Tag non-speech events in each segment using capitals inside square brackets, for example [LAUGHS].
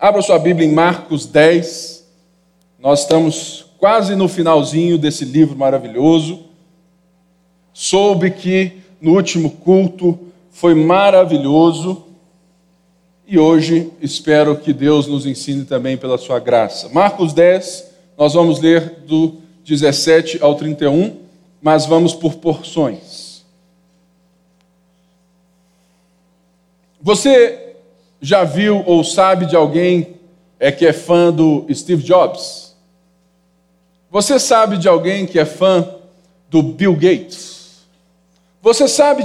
Abra sua Bíblia em Marcos 10. Nós estamos quase no finalzinho desse livro maravilhoso. Soube que no último culto foi maravilhoso e hoje espero que Deus nos ensine também pela sua graça. Marcos 10, nós vamos ler do 17 ao 31, mas vamos por porções. Você já viu ou sabe de alguém é que é fã do Steve Jobs? Você sabe de alguém que é fã do Bill Gates? Você sabe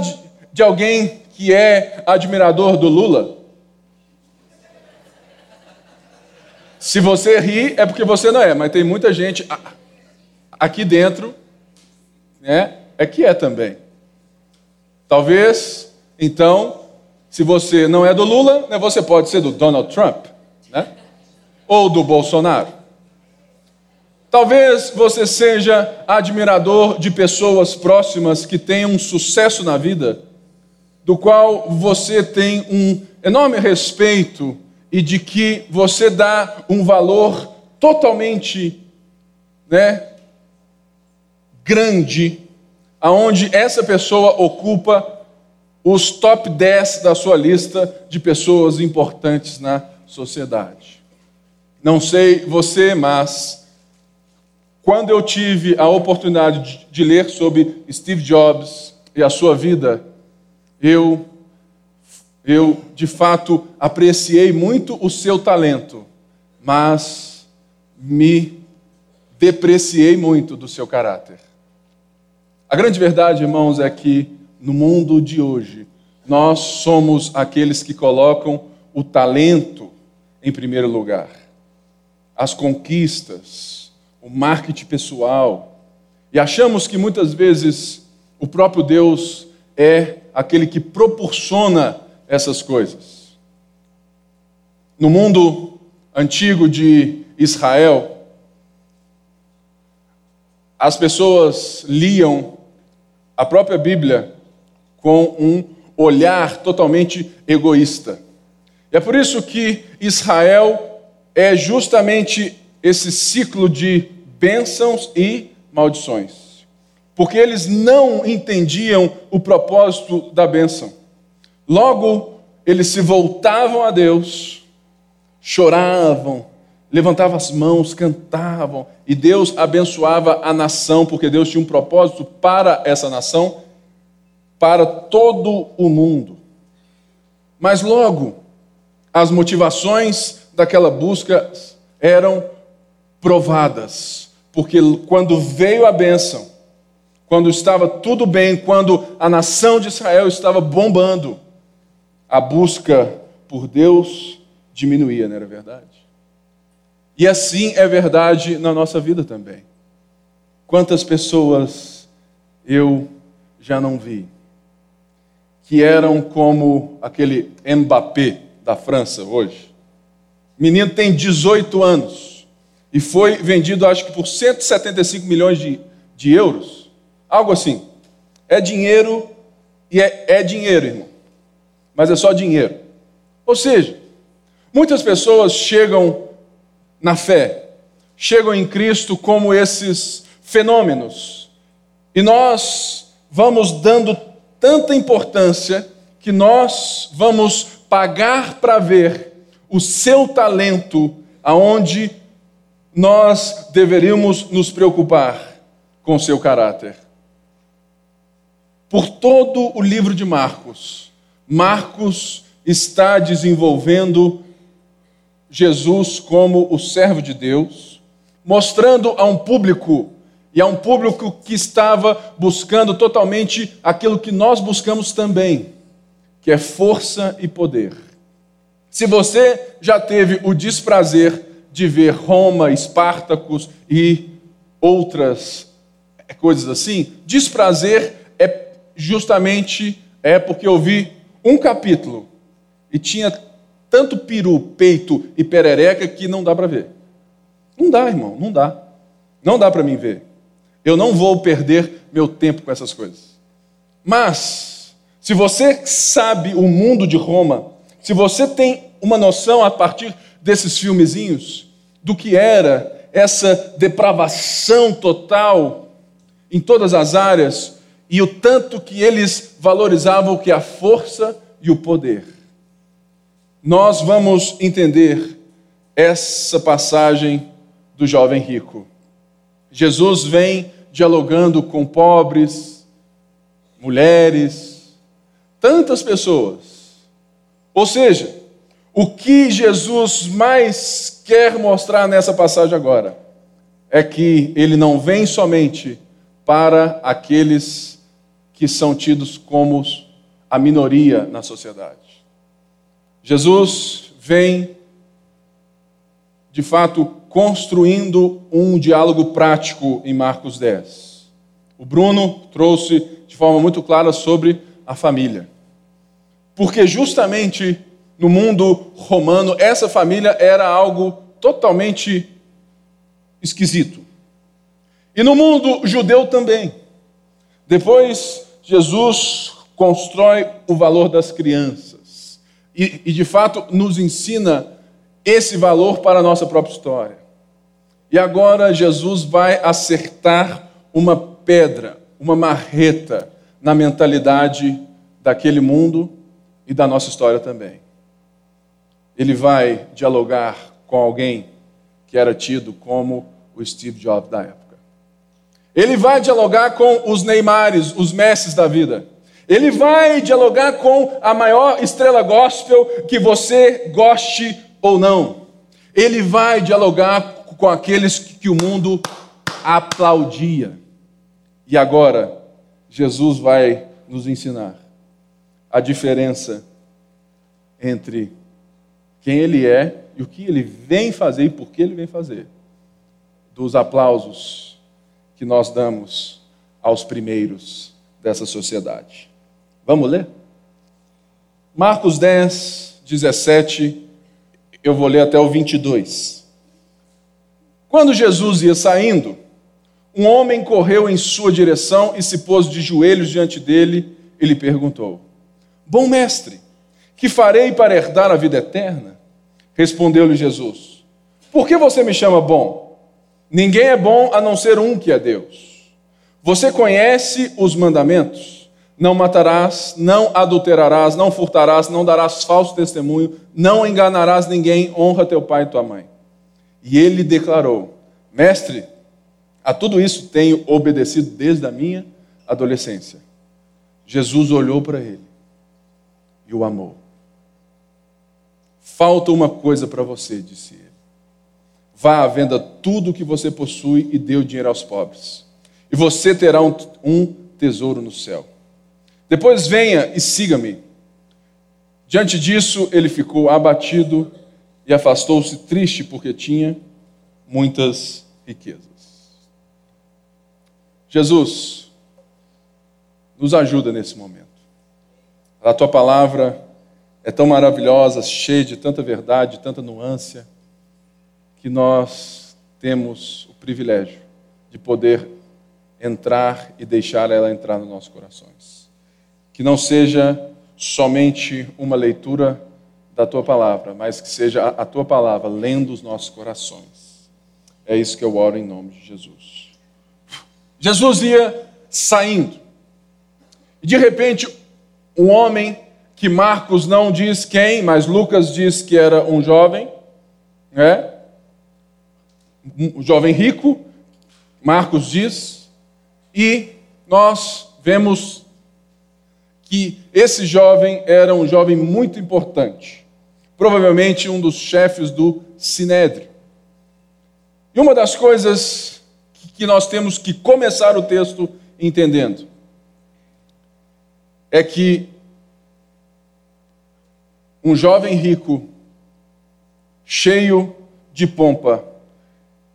de, alguém que é admirador do Lula? Se você ri, é porque você não é, mas tem muita gente aqui dentro, né, é que é também. Talvez, então, se você não é do Lula, né, você pode ser do Donald Trump, né? Ou do Bolsonaro. Talvez você seja admirador de pessoas próximas que têm um sucesso na vida, do qual você tem um enorme respeito e de que você dá um valor totalmente, né, grande, aonde essa pessoa ocupa os top 10 da sua lista de pessoas importantes na sociedade. Não sei você, mas quando eu tive a oportunidade de, ler sobre Steve Jobs e a sua vida, eu eu de fato apreciei muito o seu talento, mas me depreciei muito do seu caráter. A grande verdade, irmãos, é que no mundo de hoje, nós somos aqueles que colocam o talento em primeiro lugar. As conquistas, o marketing pessoal. E achamos que muitas vezes o próprio Deus é aquele que proporciona essas coisas. No mundo antigo de Israel, as pessoas liam a própria Bíblia com um olhar totalmente egoísta. É por isso que Israel é justamente esse ciclo de bênçãos e maldições. Porque eles não entendiam o propósito da bênção. Logo, eles se voltavam a Deus, choravam, levantavam as mãos, cantavam, e Deus abençoava a nação, porque Deus tinha um propósito para essa nação para todo o mundo. Mas logo, as motivações daquela busca eram provadas, porque quando veio a bênção, quando estava tudo bem, quando a nação de Israel estava bombando, a busca por Deus diminuía, não era verdade? E assim é verdade na nossa vida também. Quantas pessoas eu já não vi que eram como aquele Mbappé da França hoje. O menino tem 18 anos e foi vendido, acho que por 175 milhões de, de euros. Algo assim. É dinheiro e é, é dinheiro, irmão. Mas é só dinheiro. Ou seja, muitas pessoas chegam na fé, chegam em Cristo como esses fenômenos. E nós vamos dando tanta importância que nós vamos pagar para ver o seu talento aonde nós deveríamos nos preocupar com seu caráter. Por todo o livro de Marcos, Marcos está desenvolvendo Jesus como o servo de Deus, mostrando a um público e a um público que estava buscando totalmente aquilo que nós buscamos também, que é força e poder. Se você já teve o desprazer de ver Roma, Espartacus e outras coisas assim, desprazer é justamente é porque eu vi um capítulo e tinha tanto peru, peito e perereca que não dá para ver. Não dá, irmão, não dá. Não dá para mim ver. Eu não vou perder meu tempo com essas coisas. Mas, se você sabe o mundo de Roma, se você tem uma noção a partir desses filmezinhos do que era essa depravação total em todas as áreas e o tanto que eles valorizavam que a força e o poder. Nós vamos entender essa passagem do jovem rico. Jesus vem dialogando com pobres, mulheres, tantas pessoas. Ou seja, o que Jesus mais quer mostrar nessa passagem agora é que ele não vem somente para aqueles que são tidos como a minoria na sociedade. Jesus vem, de fato, construindo um diálogo prático em Marcos 10. O Bruno trouxe de forma muito clara sobre a família. Porque justamente no mundo romano, essa família era algo totalmente esquisito. E no mundo judeu também. Depois, Jesus constrói o valor das crianças. E, e, de fato, nos ensina esse valor para a nossa própria história. E agora, Jesus vai acertar uma pedra, uma marreta na mentalidade daquele mundo e da nossa história também ele vai dialogar com alguém que era tido como o Steve Jobs da época. Ele vai dialogar com os Neymares, os mestres da vida. Ele vai dialogar com a maior estrela gospel que você goste ou não. Ele vai dialogar com aqueles que o mundo aplaudia. E agora, Jesus vai nos ensinar a diferença entre quem ele é e o que ele vem fazer e por que ele vem fazer. Dos aplausos que nós damos aos primeiros dessa sociedade. Vamos ler? Marcos 10, 17, eu vou ler até o 22. Quando Jesus ia saindo, um homem correu em sua direção e se pôs de joelhos diante dele e lhe perguntou: Bom mestre, que farei para herdar a vida eterna? Respondeu-lhe Jesus: Por que você me chama bom? Ninguém é bom a não ser um que é Deus. Você conhece os mandamentos: Não matarás, não adulterarás, não furtarás, não darás falso testemunho, não enganarás ninguém, honra teu pai e tua mãe. E ele declarou: Mestre, a tudo isso tenho obedecido desde a minha adolescência. Jesus olhou para ele e o amou. Falta uma coisa para você, disse ele. Vá à venda tudo o que você possui e dê o dinheiro aos pobres. E você terá um, um tesouro no céu. Depois venha e siga-me. Diante disso, ele ficou abatido e afastou-se triste porque tinha muitas riquezas. Jesus, nos ajuda nesse momento. A tua palavra é tão maravilhosa, cheia de tanta verdade, tanta nuance, que nós temos o privilégio de poder entrar e deixar ela entrar nos nossos corações. Que não seja somente uma leitura da tua palavra, mas que seja a tua palavra lendo os nossos corações. É isso que eu oro em nome de Jesus. Jesus ia saindo. E de repente, um homem que Marcos não diz quem, mas Lucas diz que era um jovem, né? um jovem rico, Marcos diz, e nós vemos que esse jovem era um jovem muito importante, provavelmente um dos chefes do Sinédrio. E uma das coisas que nós temos que começar o texto entendendo é que um jovem rico, cheio de pompa,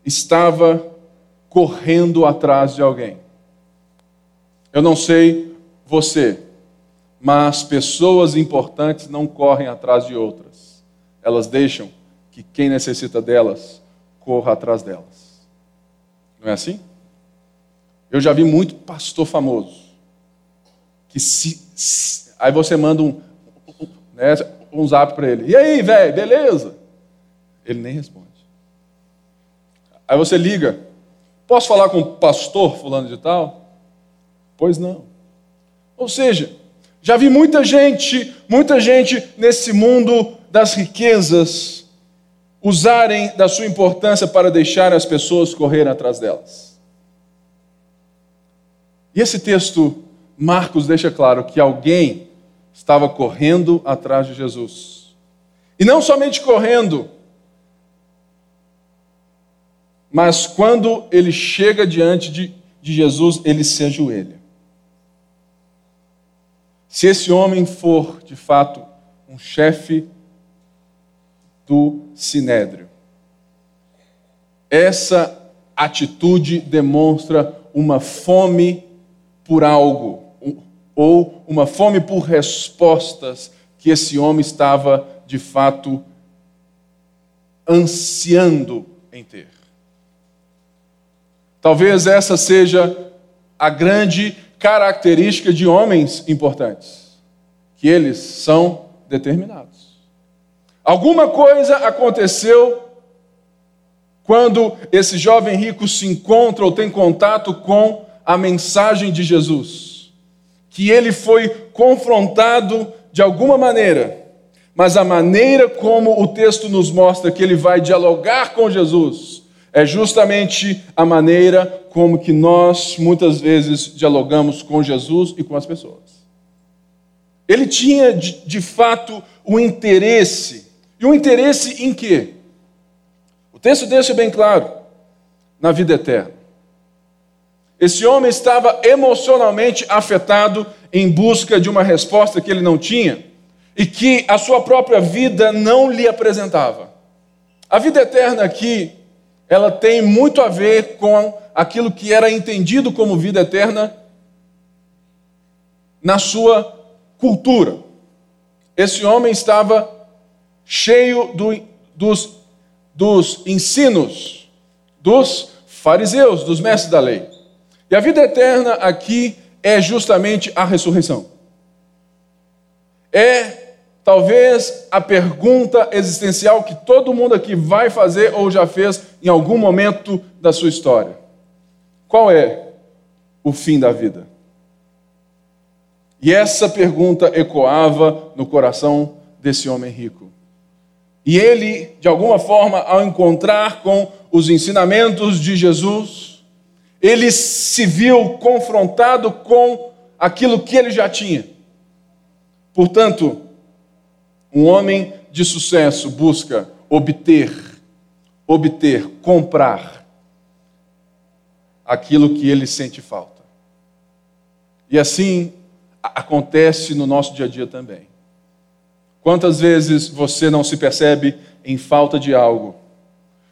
estava correndo atrás de alguém. Eu não sei você, mas pessoas importantes não correm atrás de outras. Elas deixam que quem necessita delas corra atrás delas. Não é assim? Eu já vi muito pastor famoso que se, se aí você manda um, né, um zap para ele. E aí, velho, beleza? Ele nem responde. Aí você liga, posso falar com o pastor fulano de tal? Pois não. Ou seja, já vi muita gente, muita gente nesse mundo das riquezas usarem da sua importância para deixar as pessoas correrem atrás delas. E esse texto, Marcos deixa claro que alguém estava correndo atrás de Jesus. E não somente correndo, mas quando ele chega diante de, de Jesus, ele se ajoelha. Se esse homem for, de fato, um chefe do sinédrio, essa atitude demonstra uma fome por algo, ou uma fome por respostas que esse homem estava, de fato, ansiando em ter. Talvez essa seja a grande característica de homens importantes, que eles são determinados. Alguma coisa aconteceu quando esse jovem rico se encontra ou tem contato com a mensagem de Jesus, que ele foi confrontado de alguma maneira, mas a maneira como o texto nos mostra que ele vai dialogar com Jesus é justamente a maneira como que nós muitas vezes dialogamos com Jesus e com as pessoas. Ele tinha de, de fato o interesse. E o interesse em quê? O texto deixa bem claro: na vida eterna. Esse homem estava emocionalmente afetado em busca de uma resposta que ele não tinha e que a sua própria vida não lhe apresentava. A vida eterna aqui ela tem muito a ver com aquilo que era entendido como vida eterna na sua cultura. Esse homem estava cheio do, dos, dos ensinos dos fariseus, dos mestres da lei. E a vida eterna aqui é justamente a ressurreição. É talvez a pergunta existencial que todo mundo aqui vai fazer ou já fez em algum momento da sua história: qual é o fim da vida? E essa pergunta ecoava no coração desse homem rico. E ele, de alguma forma, ao encontrar com os ensinamentos de Jesus, ele se viu confrontado com aquilo que ele já tinha. Portanto, um homem de sucesso busca obter, obter, comprar aquilo que ele sente falta. E assim acontece no nosso dia a dia também. Quantas vezes você não se percebe em falta de algo?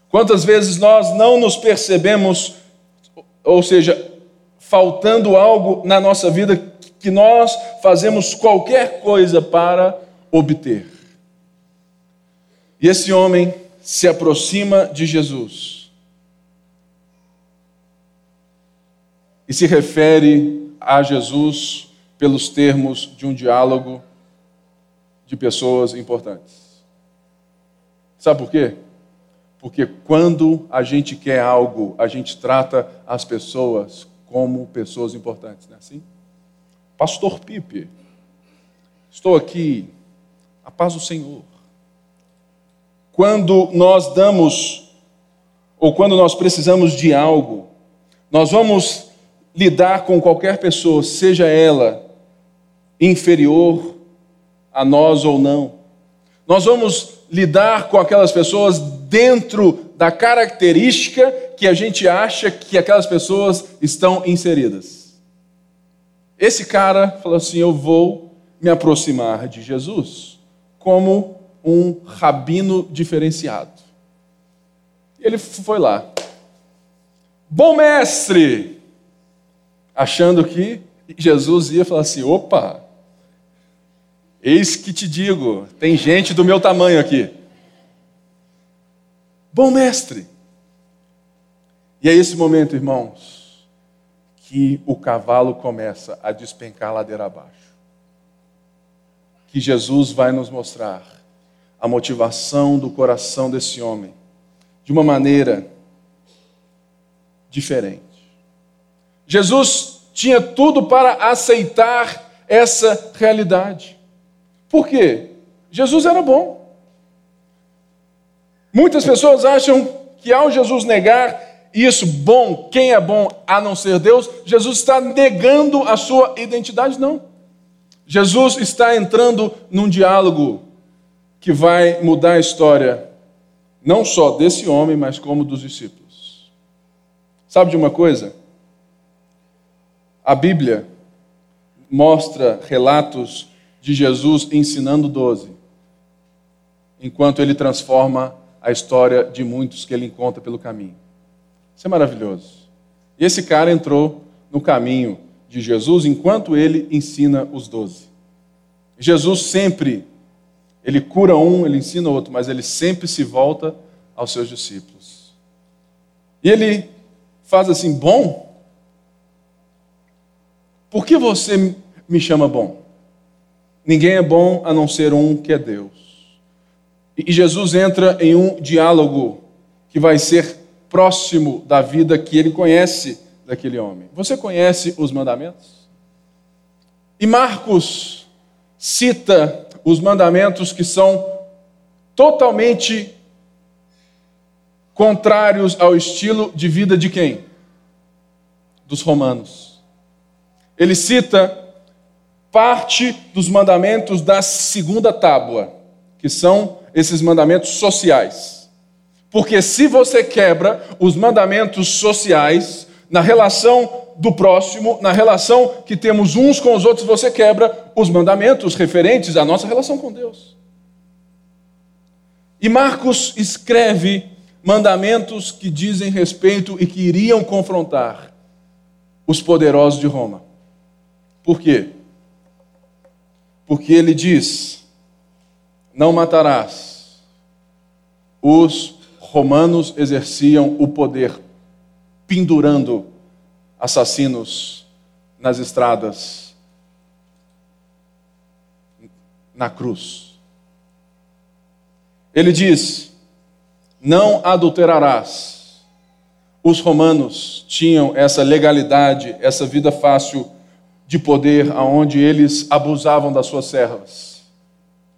Quantas vezes nós não nos percebemos, ou seja, faltando algo na nossa vida que nós fazemos qualquer coisa para obter. E esse homem se aproxima de Jesus e se refere a Jesus pelos termos de um diálogo de pessoas importantes. Sabe por quê? Porque quando a gente quer algo, a gente trata as pessoas como pessoas importantes, não é assim? Pastor Pipe, estou aqui a paz do Senhor. Quando nós damos, ou quando nós precisamos de algo, nós vamos lidar com qualquer pessoa, seja ela inferior a nós ou não. Nós vamos lidar com aquelas pessoas dentro da característica que a gente acha que aquelas pessoas estão inseridas. Esse cara falou assim: Eu vou me aproximar de Jesus como um rabino diferenciado. Ele foi lá. Bom mestre! Achando que Jesus ia falar assim: opa, eis que te digo, tem gente do meu tamanho aqui. Bom mestre! E é esse momento, irmãos, que o cavalo começa a despencar ladeira abaixo que Jesus vai nos mostrar a motivação do coração desse homem de uma maneira diferente. Jesus tinha tudo para aceitar essa realidade. Por quê? Jesus era bom. Muitas pessoas acham que ao Jesus negar isso, bom, quem é bom a não ser Deus, Jesus está negando a sua identidade, não. Jesus está entrando num diálogo que vai mudar a história, não só desse homem, mas como dos discípulos. Sabe de uma coisa? A Bíblia mostra relatos de Jesus ensinando doze, enquanto ele transforma a história de muitos que ele encontra pelo caminho. Isso é maravilhoso. E esse cara entrou no caminho de Jesus enquanto ele ensina os doze. Jesus sempre, ele cura um, ele ensina outro, mas ele sempre se volta aos seus discípulos. E ele faz assim: bom? Por que você me chama bom? Ninguém é bom a não ser um que é Deus. E Jesus entra em um diálogo que vai ser próximo da vida que ele conhece daquele homem. Você conhece os mandamentos? E Marcos cita os mandamentos que são totalmente contrários ao estilo de vida de quem? Dos romanos. Ele cita parte dos mandamentos da segunda tábua, que são esses mandamentos sociais. Porque se você quebra os mandamentos sociais na relação do próximo, na relação que temos uns com os outros, você quebra os mandamentos referentes à nossa relação com Deus. E Marcos escreve mandamentos que dizem respeito e que iriam confrontar os poderosos de Roma. Por quê? Porque ele diz: não matarás. Os romanos exerciam o poder pendurando assassinos nas estradas, na cruz. Ele diz: Não adulterarás. Os romanos tinham essa legalidade, essa vida fácil de poder, aonde eles abusavam das suas servas,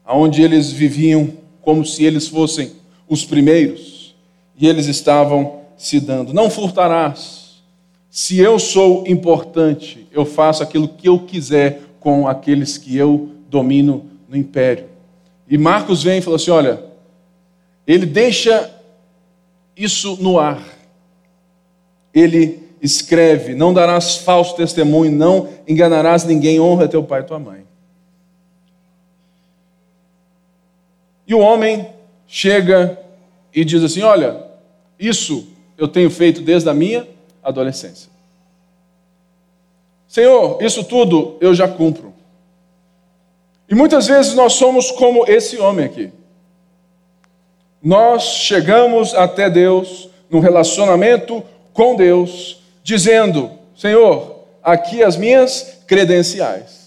aonde eles viviam como se eles fossem os primeiros, e eles estavam se dando. Não furtarás. Se eu sou importante, eu faço aquilo que eu quiser com aqueles que eu domino no império. E Marcos vem e fala assim: olha, ele deixa isso no ar. Ele escreve: Não darás falso testemunho, não enganarás ninguém, honra teu pai e tua mãe. E o homem chega e diz assim: Olha, isso eu tenho feito desde a minha adolescência. Senhor, isso tudo eu já cumpro. E muitas vezes nós somos como esse homem aqui. Nós chegamos até Deus num relacionamento com Deus, dizendo: Senhor, aqui as minhas credenciais.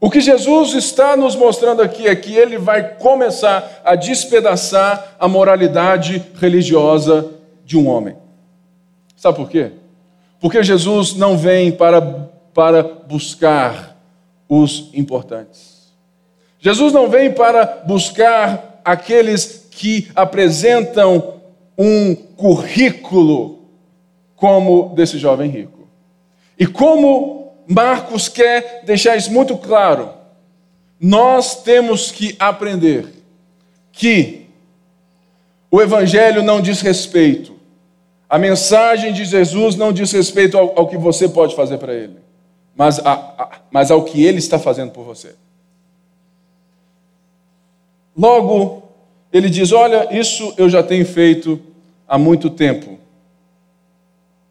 O que Jesus está nos mostrando aqui é que ele vai começar a despedaçar a moralidade religiosa de um homem. Sabe por quê? Porque Jesus não vem para, para buscar os importantes. Jesus não vem para buscar aqueles que apresentam um currículo como desse jovem rico. E como Marcos quer deixar isso muito claro. Nós temos que aprender que o Evangelho não diz respeito, a mensagem de Jesus não diz respeito ao, ao que você pode fazer para Ele, mas, a, a, mas ao que Ele está fazendo por você. Logo, ele diz: Olha, isso eu já tenho feito há muito tempo.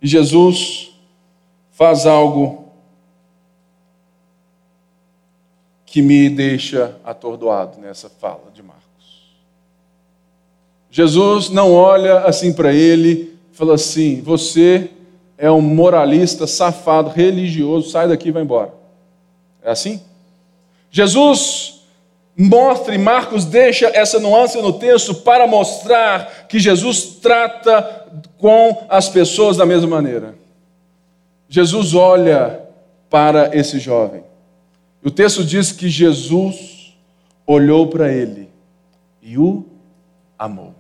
E Jesus faz algo que me deixa atordoado nessa fala de Marcos. Jesus não olha assim para ele e fala assim: Você é um moralista, safado, religioso, sai daqui e vai embora. É assim? Jesus mostra e Marcos deixa essa nuance no texto para mostrar que Jesus trata com as pessoas da mesma maneira. Jesus olha para esse jovem. O texto diz que Jesus olhou para ele e o amou.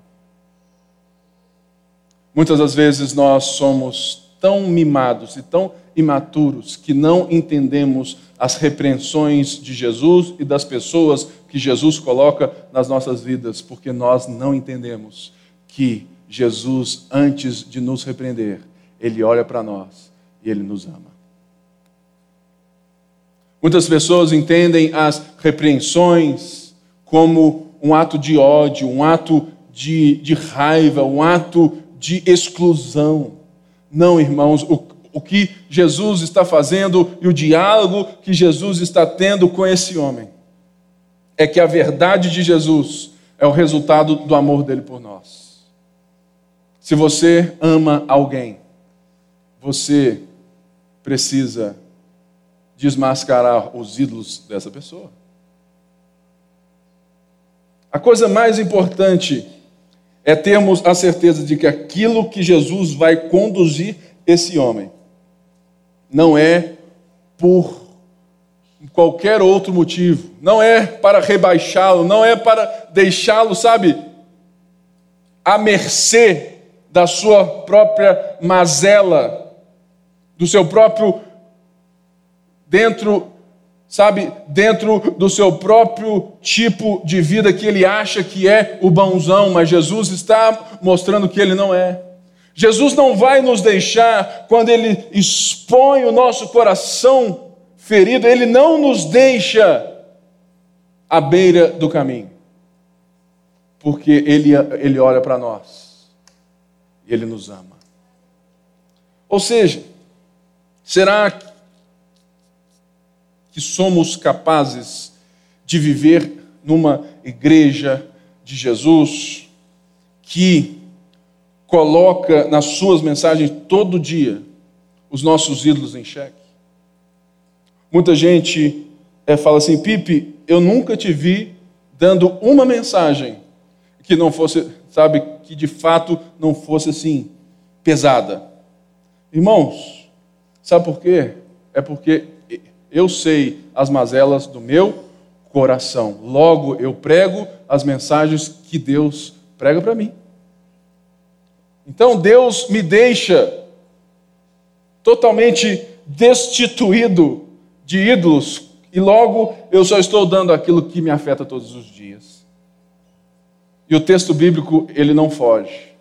Muitas das vezes nós somos tão mimados e tão imaturos que não entendemos as repreensões de Jesus e das pessoas que Jesus coloca nas nossas vidas, porque nós não entendemos que Jesus, antes de nos repreender, ele olha para nós e ele nos ama. Muitas pessoas entendem as repreensões como um ato de ódio, um ato de, de raiva, um ato de exclusão. Não, irmãos, o, o que Jesus está fazendo e o diálogo que Jesus está tendo com esse homem é que a verdade de Jesus é o resultado do amor dele por nós. Se você ama alguém, você precisa desmascarar os ídolos dessa pessoa. A coisa mais importante é termos a certeza de que aquilo que Jesus vai conduzir esse homem não é por qualquer outro motivo, não é para rebaixá-lo, não é para deixá-lo, sabe, à mercê da sua própria mazela, do seu próprio dentro, sabe, dentro do seu próprio tipo de vida que ele acha que é o bonzão, mas Jesus está mostrando que ele não é. Jesus não vai nos deixar quando ele expõe o nosso coração ferido, ele não nos deixa à beira do caminho. Porque ele, ele olha para nós e ele nos ama. Ou seja, será que somos capazes de viver numa igreja de Jesus que coloca nas suas mensagens todo dia os nossos ídolos em xeque? Muita gente é, fala assim, Pipe, eu nunca te vi dando uma mensagem que não fosse, sabe, que de fato não fosse assim, pesada. Irmãos, sabe por quê? É porque eu sei as mazelas do meu coração. Logo, eu prego as mensagens que Deus prega para mim. Então, Deus me deixa totalmente destituído de ídolos e logo eu só estou dando aquilo que me afeta todos os dias. E o texto bíblico, ele não foge.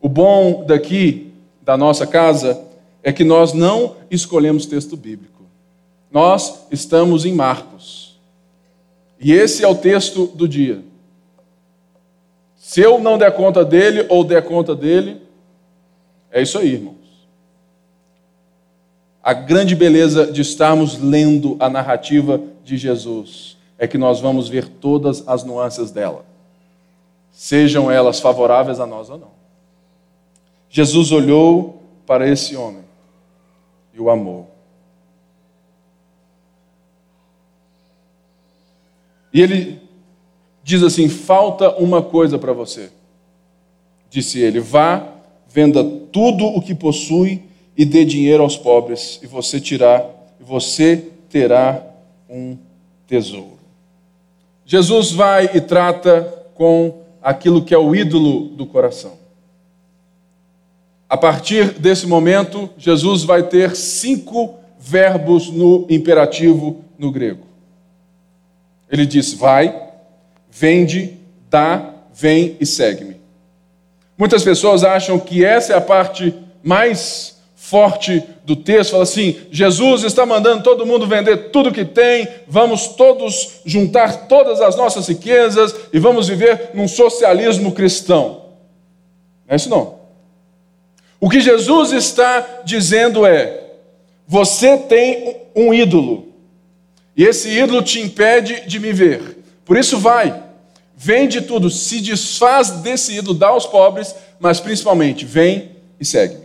O bom daqui, da nossa casa, é que nós não escolhemos texto bíblico. Nós estamos em Marcos. E esse é o texto do dia. Se eu não der conta dele ou der conta dele, é isso aí, irmãos. A grande beleza de estarmos lendo a narrativa de Jesus é que nós vamos ver todas as nuances dela, sejam elas favoráveis a nós ou não. Jesus olhou para esse homem e o amou. E ele diz assim: falta uma coisa para você. Disse ele: vá, venda tudo o que possui e dê dinheiro aos pobres, e você terá, e você terá um tesouro. Jesus vai e trata com aquilo que é o ídolo do coração. A partir desse momento, Jesus vai ter cinco verbos no imperativo no grego. Ele diz: Vai, vende, dá, vem e segue-me. Muitas pessoas acham que essa é a parte mais forte do texto. Fala assim: Jesus está mandando todo mundo vender tudo que tem, vamos todos juntar todas as nossas riquezas e vamos viver num socialismo cristão. Não é isso não. O que Jesus está dizendo é: você tem um ídolo. E esse ídolo te impede de me ver. Por isso, vai, vende tudo, se desfaz desse ídolo, dá aos pobres, mas principalmente, vem e segue-me.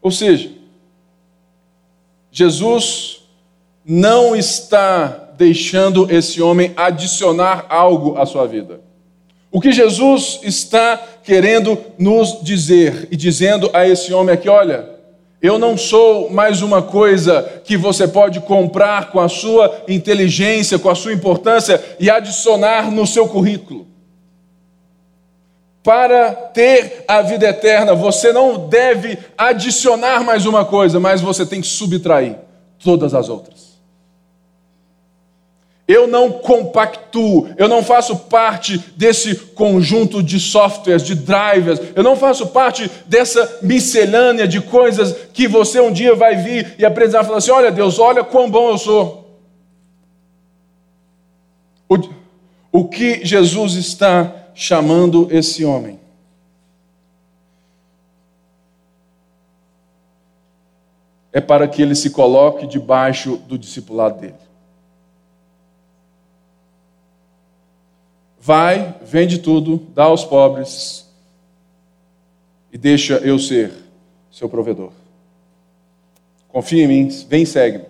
Ou seja, Jesus não está deixando esse homem adicionar algo à sua vida. O que Jesus está querendo nos dizer e dizendo a esse homem aqui: olha, eu não sou mais uma coisa que você pode comprar com a sua inteligência, com a sua importância e adicionar no seu currículo. Para ter a vida eterna, você não deve adicionar mais uma coisa, mas você tem que subtrair todas as outras. Eu não compactuo, eu não faço parte desse conjunto de softwares, de drivers, eu não faço parte dessa miscelânea de coisas que você um dia vai vir e aprender a falar assim: olha, Deus, olha quão bom eu sou. O, o que Jesus está chamando esse homem? É para que ele se coloque debaixo do discipulado dele. Vai, vende tudo, dá aos pobres e deixa eu ser seu provedor. Confia em mim, vem e segue-me.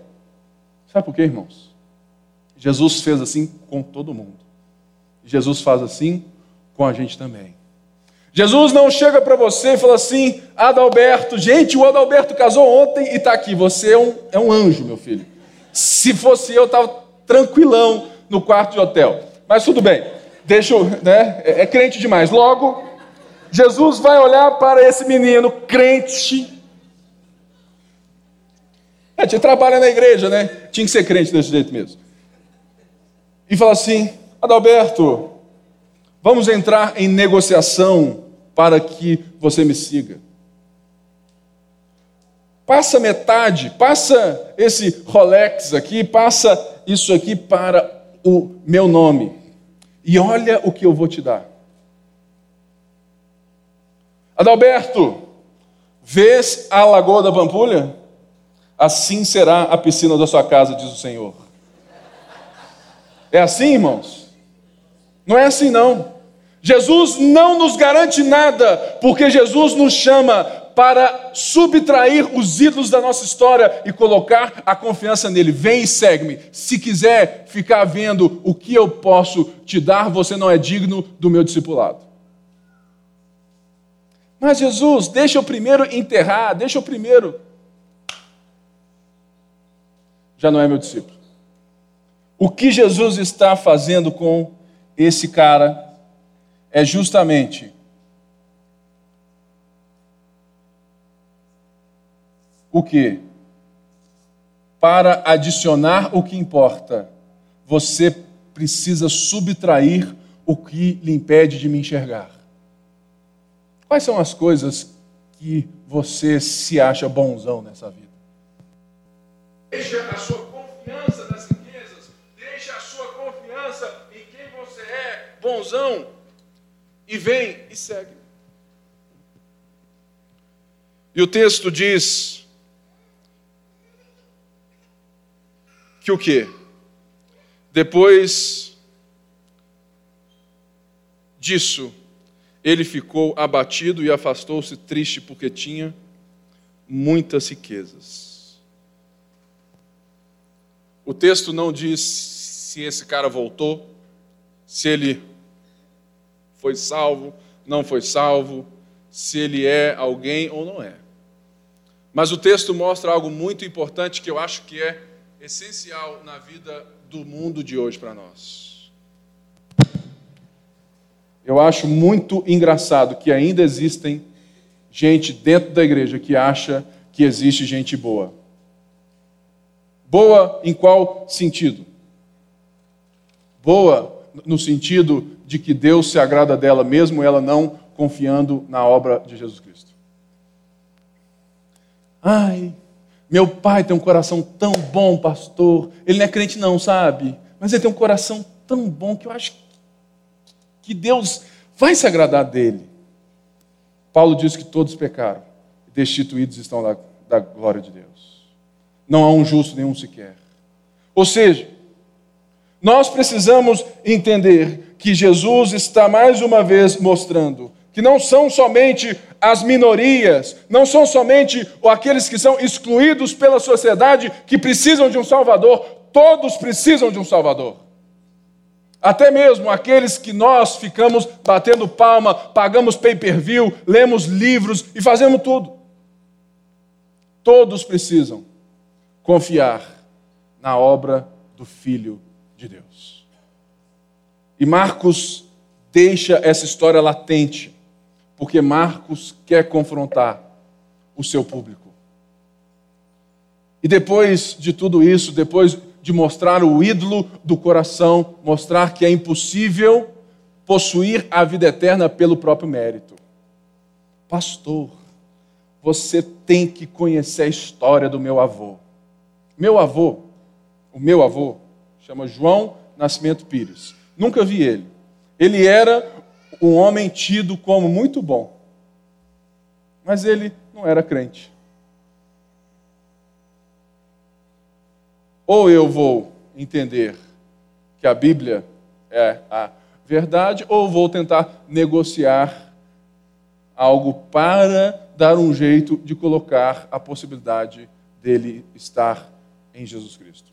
Sabe por quê, irmãos? Jesus fez assim com todo mundo. Jesus faz assim com a gente também. Jesus não chega para você e fala assim, Adalberto, gente, o Adalberto casou ontem e está aqui. Você é um, é um anjo, meu filho. Se fosse eu, estava tranquilão no quarto de hotel. Mas tudo bem deixa eu, né? É, é crente demais. Logo, Jesus vai olhar para esse menino crente. É, tinha trabalha na igreja, né? Tinha que ser crente desse jeito mesmo. E fala assim: Adalberto, vamos entrar em negociação para que você me siga. Passa metade, passa esse Rolex aqui, passa isso aqui para o meu nome e olha o que eu vou te dar. Adalberto, vês a lagoa da Pampulha? Assim será a piscina da sua casa, diz o Senhor. É assim, irmãos? Não é assim, não. Jesus não nos garante nada, porque Jesus nos chama para subtrair os ídolos da nossa história e colocar a confiança nele. Vem e segue-me. Se quiser ficar vendo o que eu posso te dar, você não é digno do meu discipulado. Mas Jesus, deixa eu primeiro enterrar, deixa eu primeiro. Já não é meu discípulo. O que Jesus está fazendo com esse cara é justamente o que? Para adicionar o que importa, você precisa subtrair o que lhe impede de me enxergar. Quais são as coisas que você se acha bonzão nessa vida? Deixa a sua confiança nas riquezas, deixa a sua confiança em quem você é, bonzão, e vem e segue. E o texto diz que o quê? Depois disso, ele ficou abatido e afastou-se triste porque tinha muitas riquezas. O texto não diz se esse cara voltou, se ele foi salvo, não foi salvo, se ele é alguém ou não é. Mas o texto mostra algo muito importante que eu acho que é essencial na vida do mundo de hoje para nós. Eu acho muito engraçado que ainda existem gente dentro da igreja que acha que existe gente boa. Boa em qual sentido? Boa no sentido de que Deus se agrada dela, mesmo ela não confiando na obra de Jesus Cristo. Ai, meu pai tem um coração tão bom, pastor. Ele não é crente, não, sabe? Mas ele tem um coração tão bom que eu acho que Deus vai se agradar dele. Paulo diz que todos pecaram, destituídos estão da, da glória de Deus. Não há um justo nenhum sequer. Ou seja, nós precisamos entender que Jesus está mais uma vez mostrando que não são somente as minorias, não são somente aqueles que são excluídos pela sociedade que precisam de um Salvador, todos precisam de um Salvador. Até mesmo aqueles que nós ficamos batendo palma, pagamos pay-per-view, lemos livros e fazemos tudo. Todos precisam confiar na obra do Filho de Deus. E Marcos deixa essa história latente, porque Marcos quer confrontar o seu público. E depois de tudo isso, depois de mostrar o ídolo do coração, mostrar que é impossível possuir a vida eterna pelo próprio mérito. Pastor, você tem que conhecer a história do meu avô. Meu avô, o meu avô, chama João Nascimento Pires. Nunca vi ele. Ele era um homem tido como muito bom, mas ele não era crente. Ou eu vou entender que a Bíblia é a verdade, ou vou tentar negociar algo para dar um jeito de colocar a possibilidade dele estar em Jesus Cristo.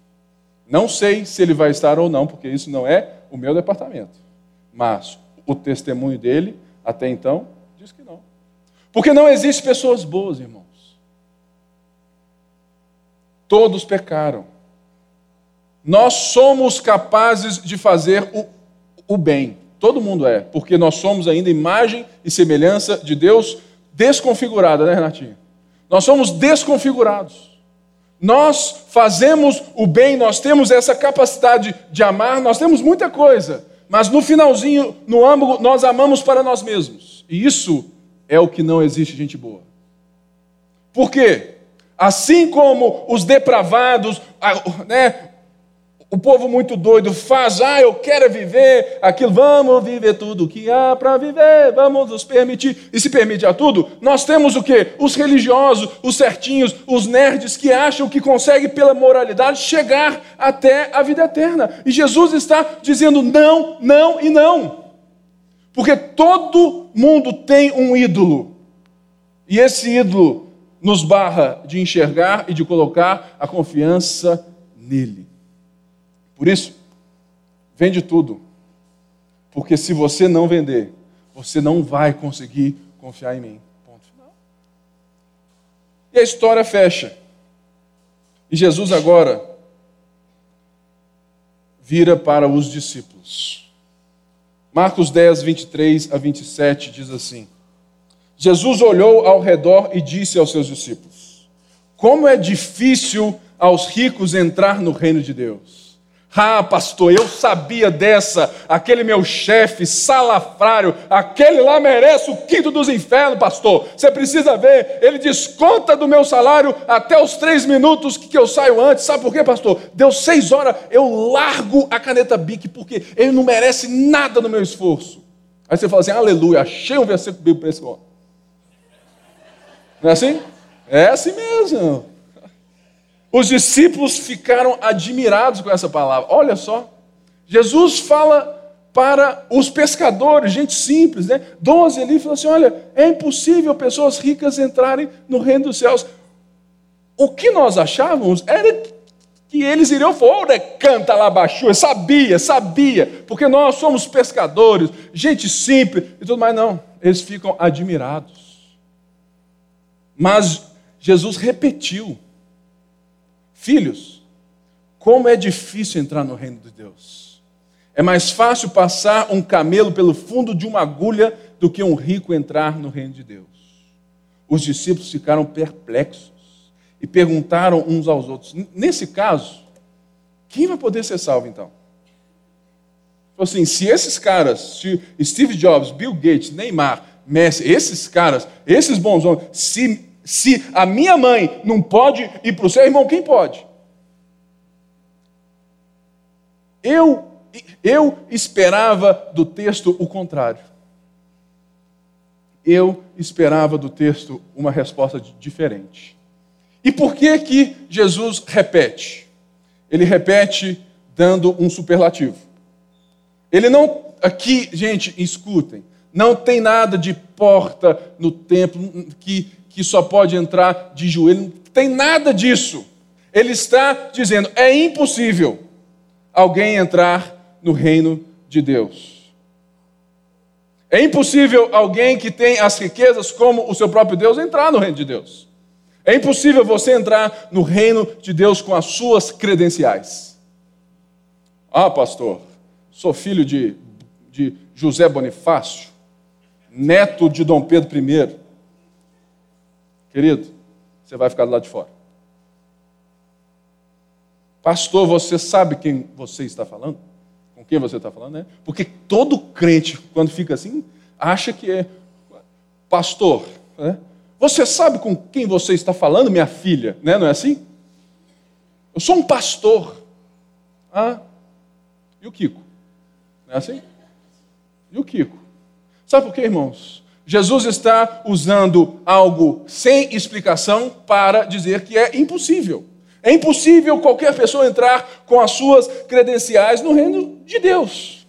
Não sei se ele vai estar ou não, porque isso não é o meu departamento. Mas o testemunho dele, até então, diz que não. Porque não existe pessoas boas, irmãos. Todos pecaram. Nós somos capazes de fazer o, o bem. Todo mundo é, porque nós somos ainda imagem e semelhança de Deus desconfigurada, né, Renatinho? Nós somos desconfigurados. Nós fazemos o bem, nós temos essa capacidade de amar, nós temos muita coisa, mas no finalzinho, no âmago, nós amamos para nós mesmos. E isso é o que não existe gente boa. Por quê? Assim como os depravados, né, o povo muito doido faz, ah, eu quero viver aquilo, vamos viver tudo que há para viver, vamos nos permitir, e se permite a tudo, nós temos o quê? Os religiosos, os certinhos, os nerds que acham que conseguem, pela moralidade, chegar até a vida eterna. E Jesus está dizendo não, não e não. Porque todo mundo tem um ídolo, e esse ídolo nos barra de enxergar e de colocar a confiança nele. Por isso, vende tudo. Porque se você não vender, você não vai conseguir confiar em mim. Ponto final. E a história fecha. E Jesus agora vira para os discípulos. Marcos 10, 23 a 27 diz assim: Jesus olhou ao redor e disse aos seus discípulos: Como é difícil aos ricos entrar no reino de Deus. Ah, pastor, eu sabia dessa. Aquele meu chefe salafrário, aquele lá merece o quinto dos infernos, pastor. Você precisa ver, ele desconta do meu salário até os três minutos que eu saio antes. Sabe por quê, pastor? Deu seis horas, eu largo a caneta Bic, porque ele não merece nada do meu esforço. Aí você fala assim, aleluia, achei um versículo bíblico para esse homem. Não é assim? É assim mesmo. Os discípulos ficaram admirados com essa palavra. Olha só, Jesus fala para os pescadores, gente simples, né? Doze ali, falou assim: olha, é impossível pessoas ricas entrarem no reino dos céus. O que nós achávamos era que eles iriam fora, canta lá baixo, sabia, sabia, porque nós somos pescadores, gente simples e tudo mais, não. Eles ficam admirados. Mas Jesus repetiu Filhos, como é difícil entrar no reino de Deus. É mais fácil passar um camelo pelo fundo de uma agulha do que um rico entrar no reino de Deus. Os discípulos ficaram perplexos e perguntaram uns aos outros: nesse caso, quem vai poder ser salvo então? Assim, se esses caras, se Steve Jobs, Bill Gates, Neymar, Messi, esses caras, esses bons homens, se se a minha mãe não pode ir para o céu, irmão, quem pode? Eu, eu esperava do texto o contrário. Eu esperava do texto uma resposta diferente. E por que que Jesus repete? Ele repete dando um superlativo. Ele não, aqui, gente, escutem, Não tem nada de porta no templo que, que só pode entrar de joelho. Não tem nada disso. Ele está dizendo: é impossível alguém entrar no reino de Deus. É impossível alguém que tem as riquezas como o seu próprio Deus entrar no reino de Deus. É impossível você entrar no reino de Deus com as suas credenciais. Ah, pastor, sou filho de, de José Bonifácio, neto de Dom Pedro I. Querido, você vai ficar do lado de fora. Pastor, você sabe quem você está falando? Com quem você está falando, né? Porque todo crente, quando fica assim, acha que é pastor. Né? Você sabe com quem você está falando, minha filha? Né? Não é assim? Eu sou um pastor. Ah, e o Kiko? Não é assim? E o Kiko? Sabe por quê, irmãos? Jesus está usando algo sem explicação para dizer que é impossível. É impossível qualquer pessoa entrar com as suas credenciais no reino de Deus.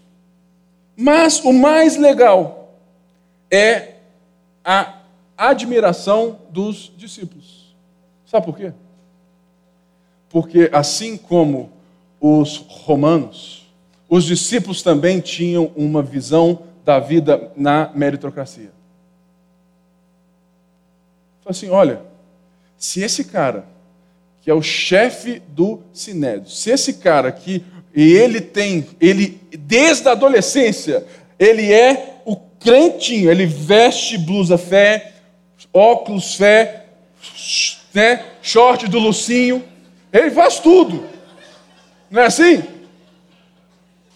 Mas o mais legal é a admiração dos discípulos. Sabe por quê? Porque assim como os romanos, os discípulos também tinham uma visão da vida na meritocracia. Falei assim: olha, se esse cara, que é o chefe do Sinédrio, se esse cara que ele tem, ele desde a adolescência, ele é o crentinho, ele veste blusa fé, óculos fé, né, short do Lucinho, ele faz tudo. Não é assim?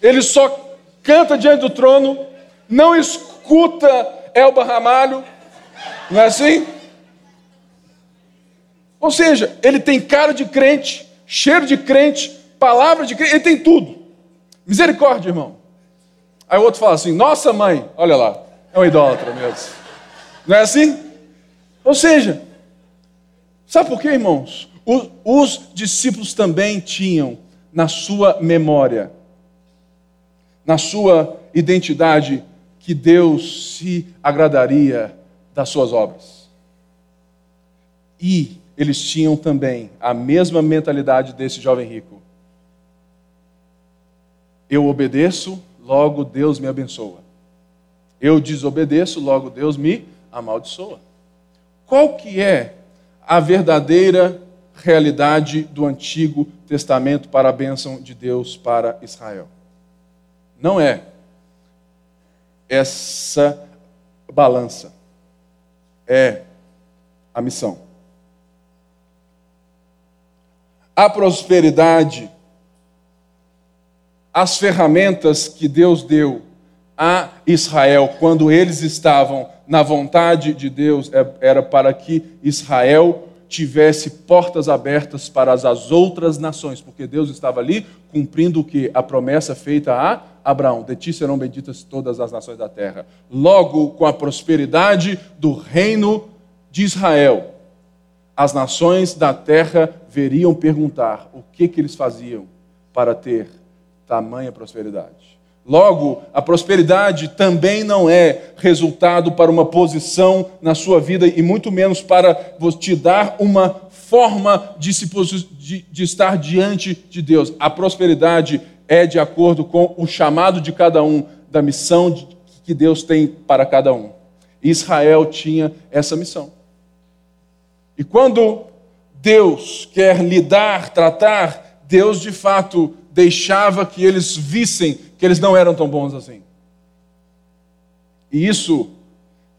Ele só canta diante do trono, não escuta Elba Ramalho, não é assim? Ou seja, ele tem cara de crente, cheiro de crente, palavra de crente, ele tem tudo. Misericórdia, irmão. Aí o outro fala assim: Nossa mãe, olha lá, é um idólatra mesmo. Não é assim? Ou seja, sabe por quê, irmãos? Os, os discípulos também tinham na sua memória na sua identidade que Deus se agradaria das suas obras. E eles tinham também a mesma mentalidade desse jovem rico. Eu obedeço, logo Deus me abençoa. Eu desobedeço, logo Deus me amaldiçoa. Qual que é a verdadeira realidade do Antigo Testamento para a bênção de Deus para Israel? Não é essa balança. É a missão. A prosperidade, as ferramentas que Deus deu a Israel quando eles estavam na vontade de Deus é, era para que Israel tivesse portas abertas para as outras nações, porque Deus estava ali cumprindo o que a promessa feita a Abraão: de ti serão benditas todas as nações da terra. Logo, com a prosperidade do reino de Israel, as nações da terra veriam perguntar o que, que eles faziam para ter tamanha prosperidade. Logo, a prosperidade também não é resultado para uma posição na sua vida e muito menos para te dar uma forma de, se, de, de estar diante de Deus. A prosperidade é de acordo com o chamado de cada um, da missão que Deus tem para cada um. Israel tinha essa missão. E quando Deus quer lidar, tratar, Deus de fato deixava que eles vissem que eles não eram tão bons assim. E isso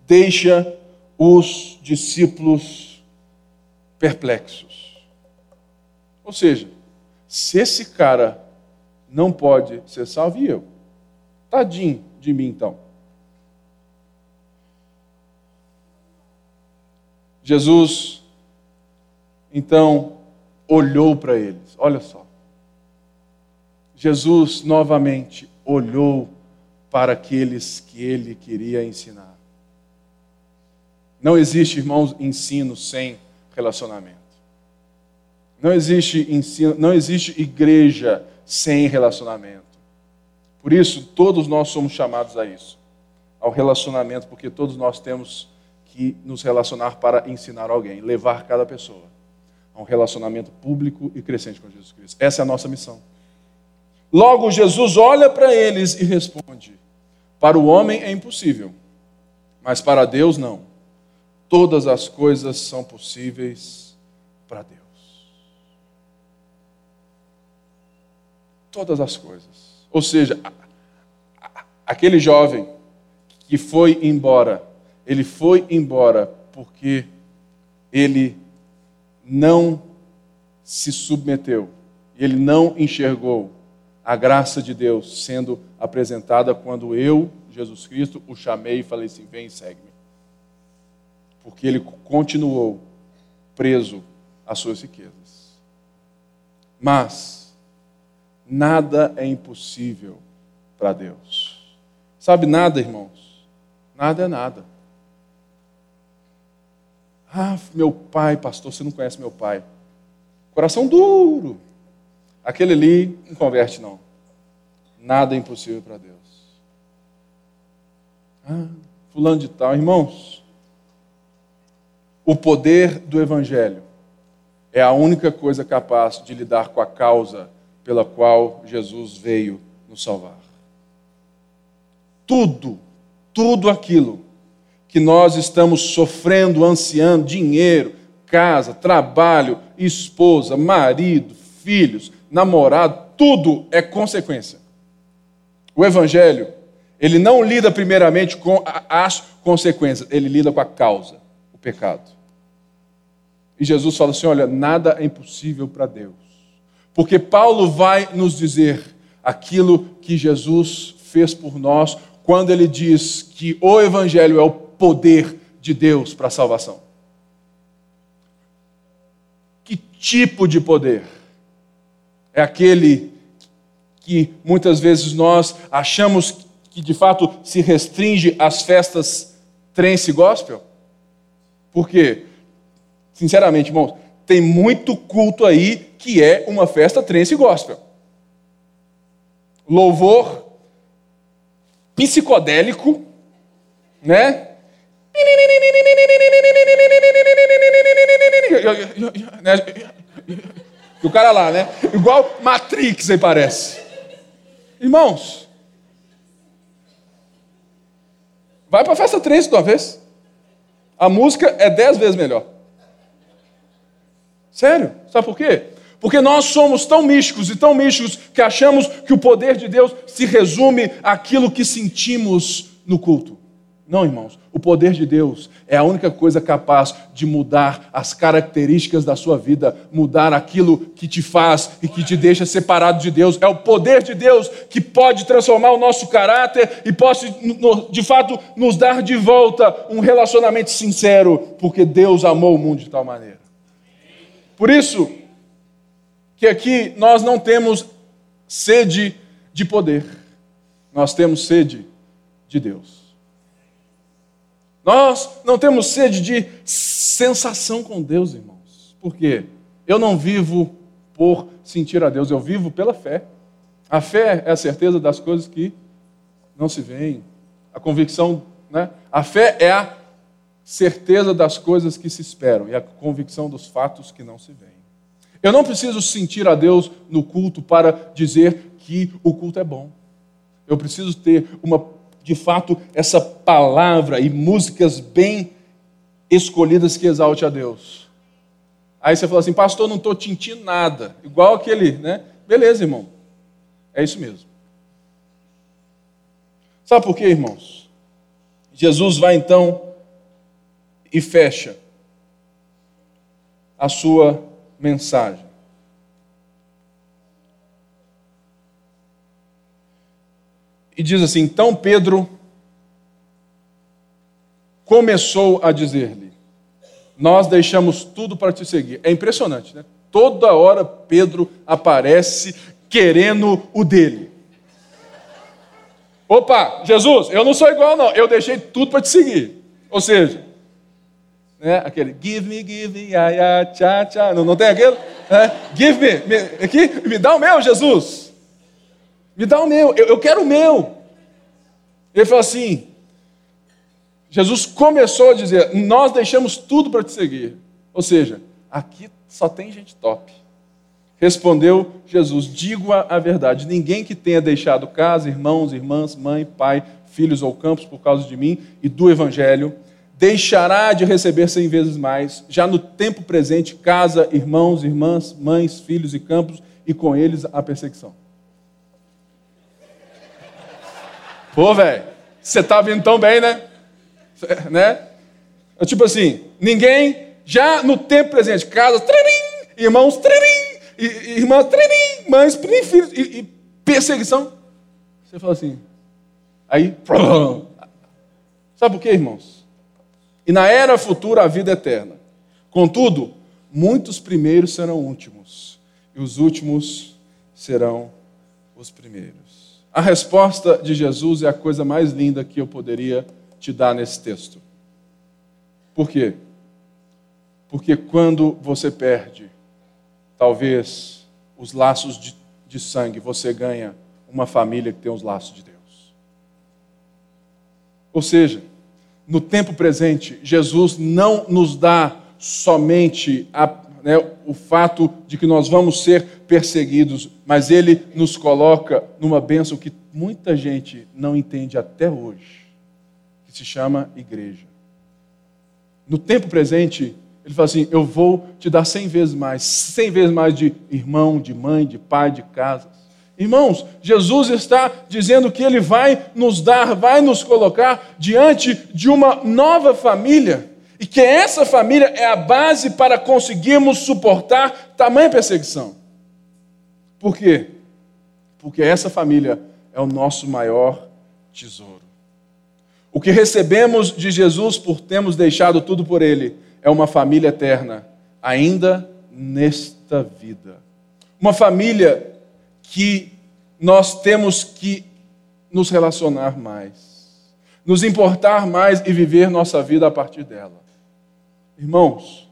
deixa os discípulos perplexos. Ou seja, se esse cara não pode ser salvo, e eu? Tadinho de mim então. Jesus, então, olhou para eles. Olha só. Jesus novamente olhou para aqueles que ele queria ensinar. Não existe, irmãos, ensino sem relacionamento. Não existe ensino, não existe igreja sem relacionamento. Por isso, todos nós somos chamados a isso. ao relacionamento, porque todos nós temos que nos relacionar para ensinar alguém, levar cada pessoa a um relacionamento público e crescente com Jesus Cristo. Essa é a nossa missão. Logo, Jesus olha para eles e responde: Para o homem é impossível, mas para Deus não. Todas as coisas são possíveis para Deus. Todas as coisas. Ou seja, aquele jovem que foi embora, ele foi embora porque ele não se submeteu, ele não enxergou a graça de Deus sendo apresentada quando eu, Jesus Cristo, o chamei e falei assim: vem, segue-me. Porque ele continuou preso às suas riquezas. Mas, nada é impossível para Deus. Sabe nada, irmãos? Nada é nada. Ah, meu pai, pastor, você não conhece meu pai. Coração duro. Aquele ali não converte, não. Nada é impossível para Deus. Ah, fulano de tal. Irmãos, o poder do Evangelho é a única coisa capaz de lidar com a causa pela qual Jesus veio nos salvar. Tudo, tudo aquilo que nós estamos sofrendo, ansiando, dinheiro, casa, trabalho, esposa, marido, filhos, namorado, tudo é consequência. O Evangelho, ele não lida primeiramente com as consequências, ele lida com a causa, o pecado. E Jesus fala assim: olha, nada é impossível para Deus. Porque Paulo vai nos dizer aquilo que Jesus fez por nós quando ele diz que o Evangelho é o poder de Deus para a salvação. Que tipo de poder? é aquele que muitas vezes nós achamos que de fato se restringe às festas trance gospel? Por quê? Sinceramente, irmãos, tem muito culto aí que é uma festa trance gospel. Louvor psicodélico, né? O cara lá, né? Igual Matrix aí parece. Irmãos, vai para a festa 3 de uma vez. A música é dez vezes melhor. Sério? Sabe por quê? Porque nós somos tão místicos e tão místicos que achamos que o poder de Deus se resume àquilo que sentimos no culto. Não, irmãos, o poder de Deus é a única coisa capaz de mudar as características da sua vida, mudar aquilo que te faz e que te deixa separado de Deus. É o poder de Deus que pode transformar o nosso caráter e pode, de fato, nos dar de volta um relacionamento sincero, porque Deus amou o mundo de tal maneira. Por isso que aqui nós não temos sede de poder, nós temos sede de Deus. Nós não temos sede de sensação com Deus, irmãos. Por quê? Eu não vivo por sentir a Deus, eu vivo pela fé. A fé é a certeza das coisas que não se veem. A convicção, né? A fé é a certeza das coisas que se esperam e a convicção dos fatos que não se veem. Eu não preciso sentir a Deus no culto para dizer que o culto é bom. Eu preciso ter uma de fato, essa palavra e músicas bem escolhidas que exalte a Deus. Aí você fala assim, pastor, não estou tintindo nada. Igual aquele, né? Beleza, irmão. É isso mesmo. Sabe por quê, irmãos? Jesus vai então e fecha a sua mensagem. e diz assim: Então Pedro começou a dizer-lhe: Nós deixamos tudo para te seguir. É impressionante, né? Toda hora Pedro aparece querendo o dele. Opa, Jesus, eu não sou igual, não. Eu deixei tudo para te seguir. Ou seja, né, aquele give me, give me, ya, ya, tcha, tcha. Não, não tem aquele? É, give me, me, aqui, me dá o meu, Jesus. Me dá o meu, eu, eu quero o meu. Ele falou assim: Jesus começou a dizer: Nós deixamos tudo para te seguir. Ou seja, aqui só tem gente top. Respondeu Jesus: Digo a, a verdade: ninguém que tenha deixado casa, irmãos, irmãs, mãe, pai, filhos ou campos por causa de mim e do Evangelho, deixará de receber cem vezes mais, já no tempo presente, casa, irmãos, irmãs, mães, filhos e campos, e com eles a perseguição. Pô, velho, você tá vindo tão bem, né? [LAUGHS] né? É tipo assim, ninguém já no tempo presente, casa, trerim, irmãos, trerim, irmãs, mães, filhos, e, e perseguição. Você fala assim, aí, [LAUGHS] sabe por quê, irmãos? E na era futura a vida eterna. Contudo, muitos primeiros serão últimos, e os últimos serão os primeiros. A resposta de Jesus é a coisa mais linda que eu poderia te dar nesse texto. Por quê? Porque quando você perde, talvez, os laços de, de sangue, você ganha uma família que tem os laços de Deus. Ou seja, no tempo presente, Jesus não nos dá somente a, né, o fato de que nós vamos ser perseguidos, mas Ele nos coloca numa bênção que muita gente não entende até hoje, que se chama igreja. No tempo presente, Ele fala assim: Eu vou te dar cem vezes mais, cem vezes mais de irmão, de mãe, de pai, de casa. Irmãos, Jesus está dizendo que Ele vai nos dar, vai nos colocar diante de uma nova família, e que essa família é a base para conseguirmos suportar tamanha perseguição. Por quê? Porque essa família é o nosso maior tesouro. O que recebemos de Jesus por termos deixado tudo por Ele é uma família eterna, ainda nesta vida. Uma família que nós temos que nos relacionar mais, nos importar mais e viver nossa vida a partir dela. Irmãos,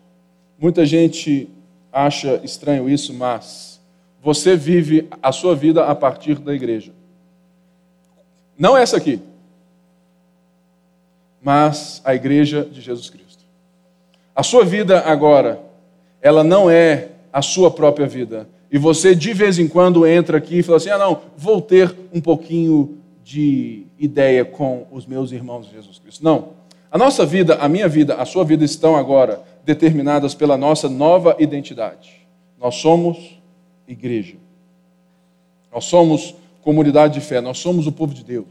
muita gente acha estranho isso, mas você vive a sua vida a partir da igreja. Não essa aqui, mas a igreja de Jesus Cristo. A sua vida agora, ela não é a sua própria vida, e você de vez em quando entra aqui e fala assim: ah, não, vou ter um pouquinho de ideia com os meus irmãos de Jesus Cristo. Não. A nossa vida, a minha vida, a sua vida estão agora determinadas pela nossa nova identidade. Nós somos igreja. Nós somos comunidade de fé, nós somos o povo de Deus.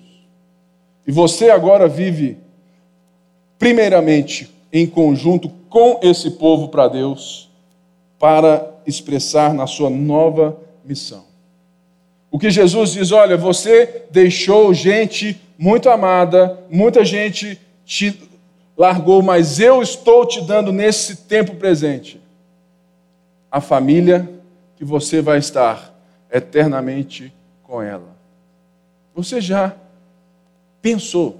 E você agora vive, primeiramente, em conjunto com esse povo para Deus, para expressar na sua nova missão. O que Jesus diz: olha, você deixou gente muito amada, muita gente te largou, mas eu estou te dando nesse tempo presente a família que você vai estar eternamente com ela. Você já pensou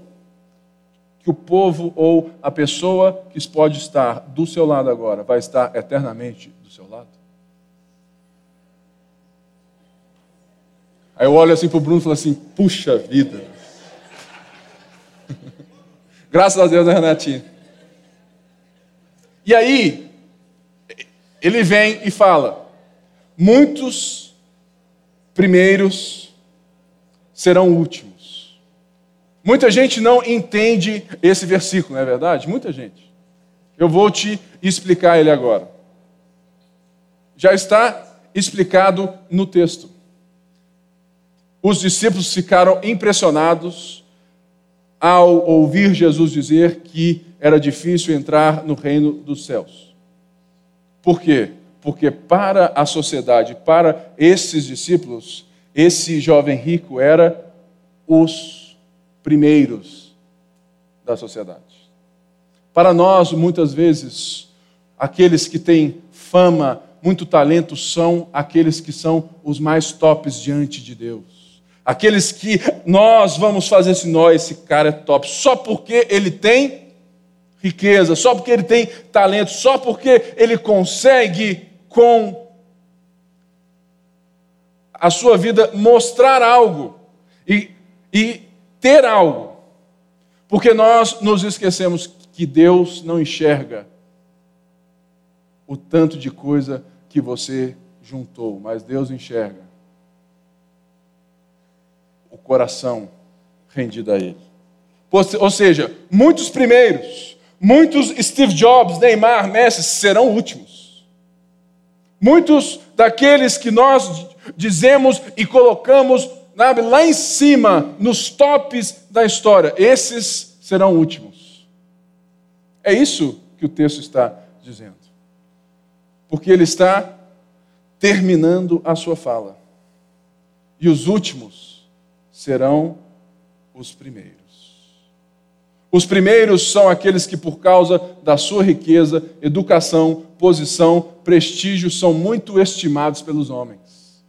que o povo ou a pessoa que pode estar do seu lado agora vai estar eternamente do seu lado? Aí eu olho assim para o Bruno e falo assim: puxa vida. [LAUGHS] Graças a Deus, né, Renatinho? E aí, ele vem e fala: muitos primeiros serão últimos. Muita gente não entende esse versículo, não é verdade? Muita gente. Eu vou te explicar ele agora. Já está explicado no texto os discípulos ficaram impressionados ao ouvir Jesus dizer que era difícil entrar no reino dos céus. Por quê? Porque para a sociedade, para esses discípulos, esse jovem rico era os primeiros da sociedade. Para nós, muitas vezes, aqueles que têm fama, muito talento, são aqueles que são os mais tops diante de Deus Aqueles que nós vamos fazer assim, nós, esse cara é top, só porque ele tem riqueza, só porque ele tem talento, só porque ele consegue com a sua vida mostrar algo e, e ter algo. Porque nós nos esquecemos que Deus não enxerga o tanto de coisa que você juntou, mas Deus enxerga o coração rendido a Ele. Ou seja, muitos primeiros, muitos Steve Jobs, Neymar, Messi serão últimos. Muitos daqueles que nós dizemos e colocamos lá em cima, nos tops da história, esses serão últimos. É isso que o texto está dizendo. Porque ele está terminando a sua fala. E os últimos serão os primeiros. Os primeiros são aqueles que, por causa da sua riqueza, educação, posição, prestígio, são muito estimados pelos homens.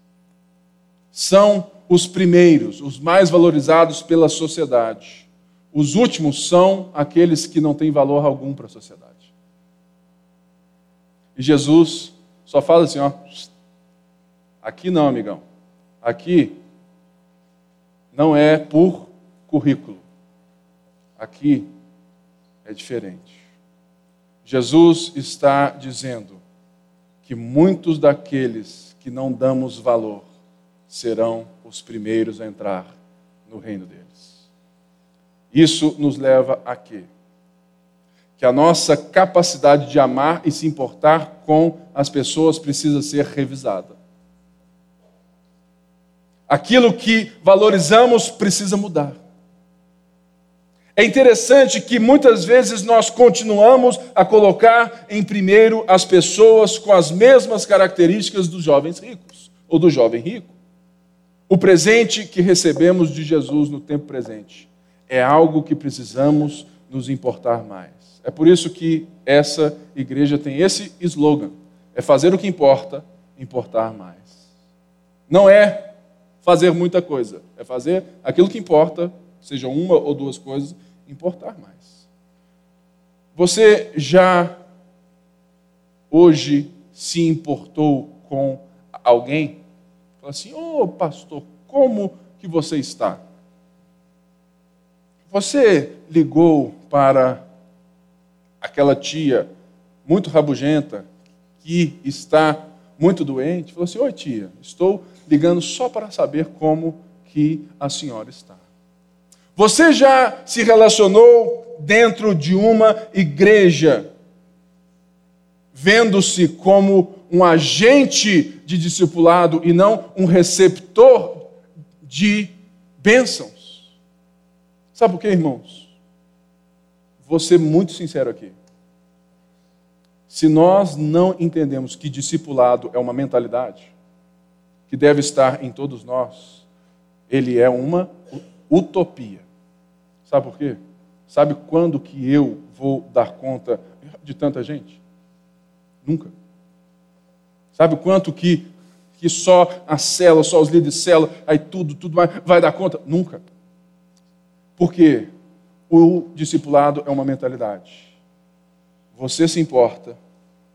São os primeiros, os mais valorizados pela sociedade. Os últimos são aqueles que não têm valor algum para a sociedade. E Jesus só fala assim: ó, aqui não, amigão. Aqui não é por currículo. Aqui é diferente. Jesus está dizendo que muitos daqueles que não damos valor serão os primeiros a entrar no reino deles. Isso nos leva a quê? Que a nossa capacidade de amar e se importar com as pessoas precisa ser revisada. Aquilo que valorizamos precisa mudar. É interessante que muitas vezes nós continuamos a colocar em primeiro as pessoas com as mesmas características dos jovens ricos ou do jovem rico. O presente que recebemos de Jesus no tempo presente é algo que precisamos nos importar mais. É por isso que essa igreja tem esse slogan: é fazer o que importa, importar mais. Não é fazer muita coisa, é fazer aquilo que importa, seja uma ou duas coisas, importar mais. Você já hoje se importou com alguém? Fala assim, ô oh, pastor, como que você está? Você ligou para aquela tia muito rabugenta que está muito doente? Falou assim, oi tia, estou ligando só para saber como que a senhora está. Você já se relacionou dentro de uma igreja, vendo-se como um agente de discipulado e não um receptor de bênçãos? Sabe por quê, irmãos? Vou ser muito sincero aqui. Se nós não entendemos que discipulado é uma mentalidade que deve estar em todos nós, ele é uma utopia. Sabe por quê? Sabe quando que eu vou dar conta de tanta gente? Nunca. Sabe quanto que, que só a cela, só os líderes de cela, aí tudo, tudo vai, vai dar conta? Nunca. Porque o discipulado é uma mentalidade. Você se importa,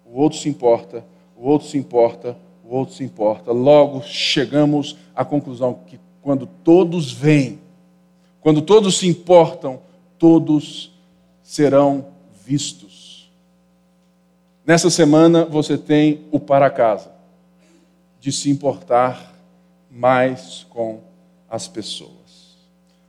o outro se importa, o outro se importa, o outro se importa. Logo chegamos à conclusão que quando todos vêm quando todos se importam, todos serão vistos. Nessa semana você tem o para casa de se importar mais com as pessoas.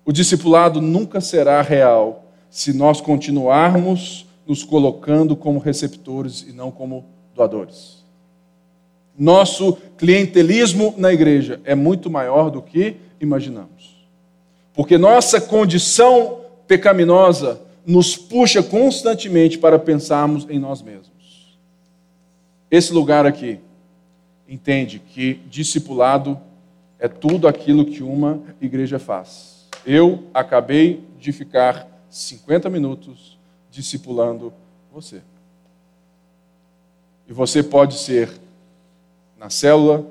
O discipulado nunca será real se nós continuarmos nos colocando como receptores e não como doadores. Nosso clientelismo na igreja é muito maior do que imaginamos. Porque nossa condição pecaminosa nos puxa constantemente para pensarmos em nós mesmos. Esse lugar aqui entende que discipulado é tudo aquilo que uma igreja faz. Eu acabei de ficar 50 minutos discipulando você. E você pode ser na célula,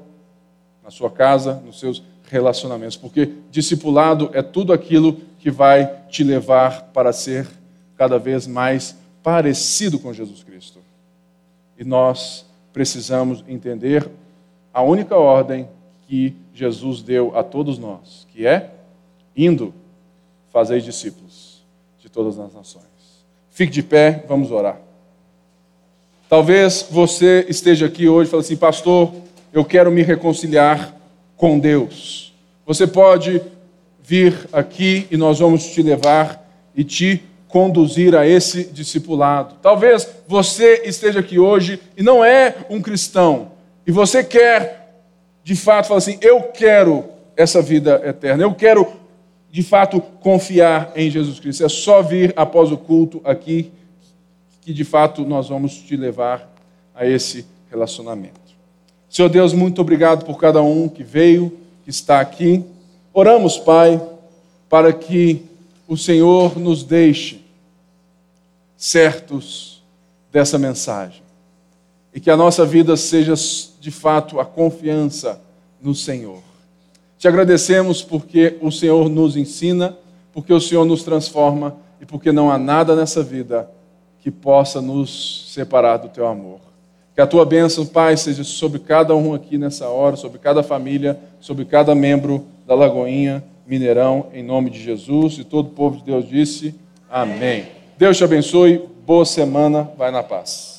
na sua casa, nos seus relacionamentos, porque discipulado é tudo aquilo que vai te levar para ser cada vez mais parecido com Jesus Cristo. E nós precisamos entender a única ordem que Jesus deu a todos nós, que é indo fazer discípulos de todas as nações. Fique de pé, vamos orar. Talvez você esteja aqui hoje e fale assim, pastor, eu quero me reconciliar com Deus. Você pode vir aqui e nós vamos te levar e te conduzir a esse discipulado. Talvez você esteja aqui hoje e não é um cristão e você quer, de fato, falar assim: eu quero essa vida eterna, eu quero, de fato, confiar em Jesus Cristo. É só vir após o culto aqui que, de fato, nós vamos te levar a esse relacionamento. Senhor Deus, muito obrigado por cada um que veio, que está aqui. Oramos, Pai, para que o Senhor nos deixe certos dessa mensagem e que a nossa vida seja de fato a confiança no Senhor. Te agradecemos porque o Senhor nos ensina, porque o Senhor nos transforma e porque não há nada nessa vida que possa nos separar do teu amor. Que a tua bênção, Pai, seja sobre cada um aqui nessa hora, sobre cada família, sobre cada membro da Lagoinha Mineirão, em nome de Jesus. E todo o povo de Deus disse: Amém. Deus te abençoe, boa semana, vai na paz.